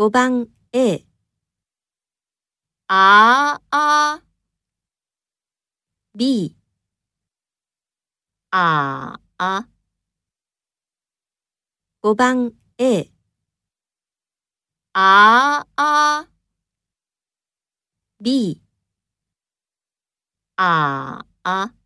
5番 A、ああ、B、ああ、5番 A、ああ、B、ああ。